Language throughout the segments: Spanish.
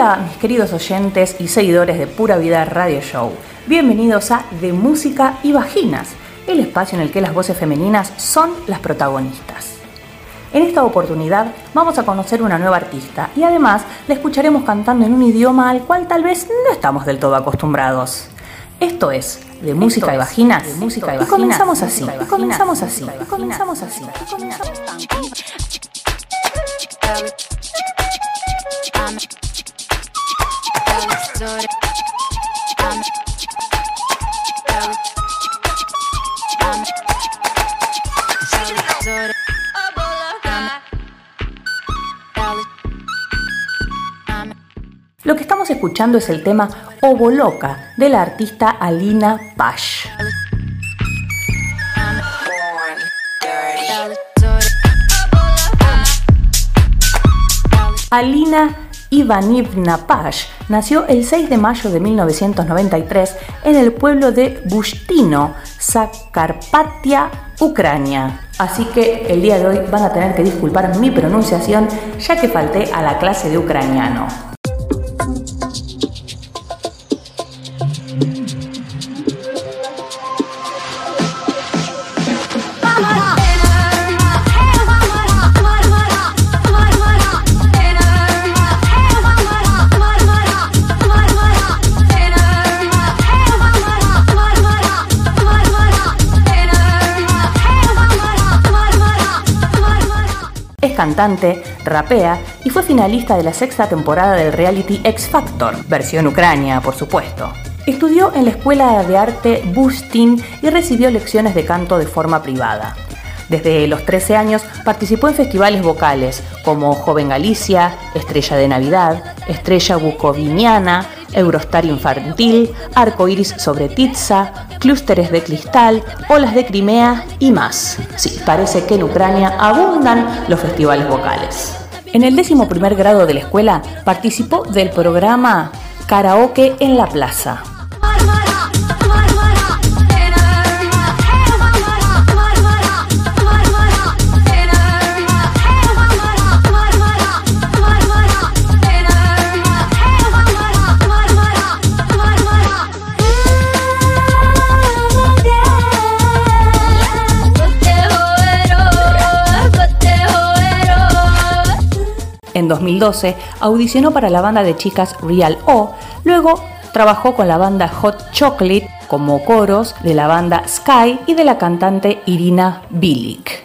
Hola mis queridos oyentes y seguidores de Pura Vida Radio Show. Bienvenidos a De Música y Vaginas, el espacio en el que las voces femeninas son las protagonistas. En esta oportunidad vamos a conocer una nueva artista y además la escucharemos cantando en un idioma al cual tal vez no estamos del todo acostumbrados. Esto es de música y vaginas. De música y, comenzamos así. Y comenzamos así. Y comenzamos así. Y comenzamos Lo que estamos escuchando es el tema Oboloca de la artista Alina Pash. Alina Ivanivna Pash nació el 6 de mayo de 1993 en el pueblo de Bustino, Zakarpatia, Ucrania. Así que el día de hoy van a tener que disculpar mi pronunciación ya que falté a la clase de ucraniano. Cantante, rapea y fue finalista de la sexta temporada del reality X Factor, versión Ucrania, por supuesto. Estudió en la Escuela de Arte Bustin y recibió lecciones de canto de forma privada. Desde los 13 años participó en festivales vocales como Joven Galicia, Estrella de Navidad, Estrella Bucoviniana, Eurostar Infantil, Arco Iris sobre Titsa, Clústeres de Cristal, Olas de Crimea y más. Sí, parece que en Ucrania abundan los festivales vocales. En el décimo primer grado de la escuela participó del programa Karaoke en la Plaza, 2012 audicionó para la banda de chicas Real O, luego trabajó con la banda Hot Chocolate como coros de la banda Sky y de la cantante Irina Bilic.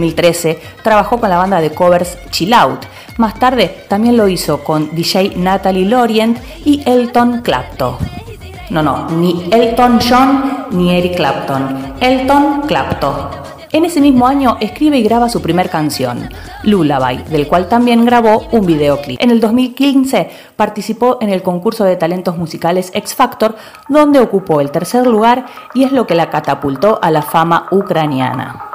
2013 trabajó con la banda de covers Chill Out. Más tarde también lo hizo con DJ Natalie Lorient y Elton Clapton. No, no, ni Elton John ni Eric Clapton. Elton Clapton. En ese mismo año escribe y graba su primer canción, Lullaby, del cual también grabó un videoclip. En el 2015 participó en el concurso de talentos musicales X Factor, donde ocupó el tercer lugar y es lo que la catapultó a la fama ucraniana.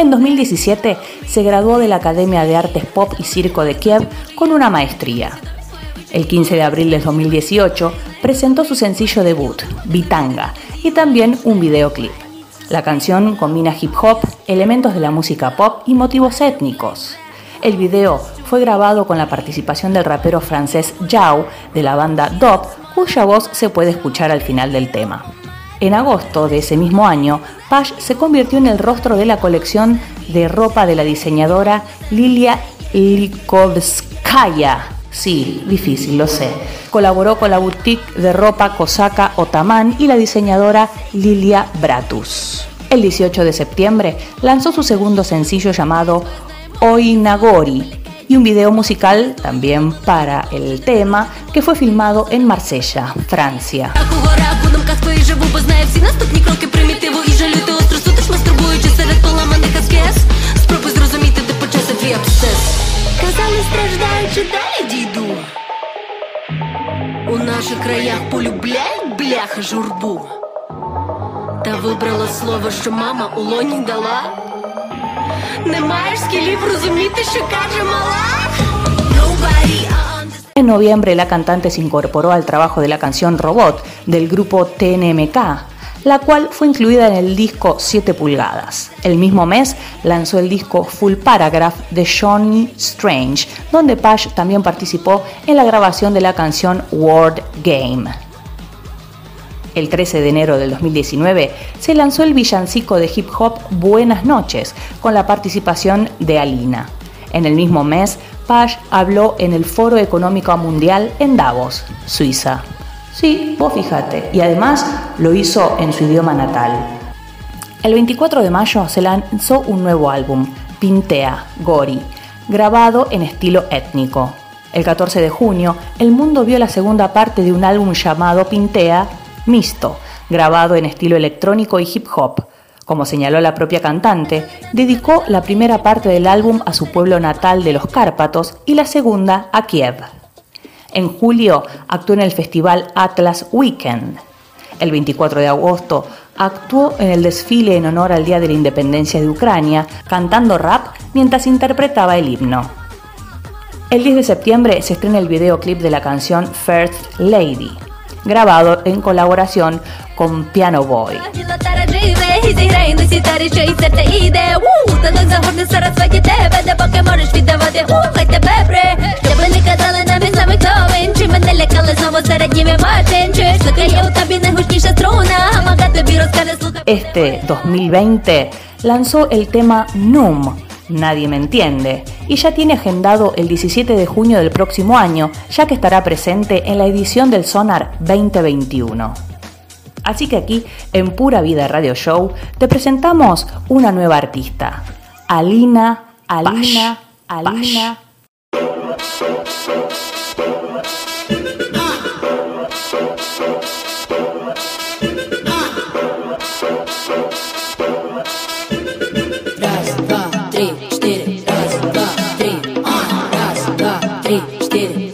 En 2017 se graduó de la Academia de Artes Pop y Circo de Kiev con una maestría. El 15 de abril de 2018 presentó su sencillo debut, Vitanga, y también un videoclip. La canción combina hip hop, elementos de la música pop y motivos étnicos. El video fue grabado con la participación del rapero francés Yao de la banda Dop, cuya voz se puede escuchar al final del tema. En agosto de ese mismo año, Pash se convirtió en el rostro de la colección de ropa de la diseñadora Lilia Likovskaya Sí, difícil, lo sé. Colaboró con la boutique de ropa Cosaca Otaman y la diseñadora Lilia Bratus. El 18 de septiembre lanzó su segundo sencillo llamado Oinagori y un video musical también para el tema que fue filmado en Marsella, Francia. полюбляють бляха журбу. Та вибрала слово, що мама у лоні дала. Не маєш скілів розуміти, що каже мала. Nobody En noviembre, la cantante se incorporó al trabajo de la canción Robot del grupo TNMK, la cual fue incluida en el disco 7 pulgadas. El mismo mes lanzó el disco Full Paragraph de Johnny Strange, donde Pash también participó en la grabación de la canción Word Game. El 13 de enero del 2019 se lanzó el villancico de hip hop Buenas noches, con la participación de Alina. En el mismo mes, Pash habló en el Foro Económico Mundial en Davos, Suiza. Sí, vos fíjate. Y además lo hizo en su idioma natal. El 24 de mayo se lanzó un nuevo álbum, Pintea, Gori, grabado en estilo étnico. El 14 de junio, el mundo vio la segunda parte de un álbum llamado Pintea, Misto, grabado en estilo electrónico y hip hop. Como señaló la propia cantante, dedicó la primera parte del álbum a su pueblo natal de los Cárpatos y la segunda a Kiev. En julio actuó en el festival Atlas Weekend. El 24 de agosto actuó en el desfile en honor al Día de la Independencia de Ucrania, cantando rap mientras interpretaba el himno. El 10 de septiembre se estrena el videoclip de la canción First Lady, grabado en colaboración con Piano Boy. Este 2020 lanzó el tema NUM, Nadie me entiende, y ya tiene agendado el 17 de junio del próximo año, ya que estará presente en la edición del Sonar 2021. Así que aquí, en Pura Vida Radio Show, te presentamos una nueva artista, Alina, Alina, Alina. 4, 1, 2,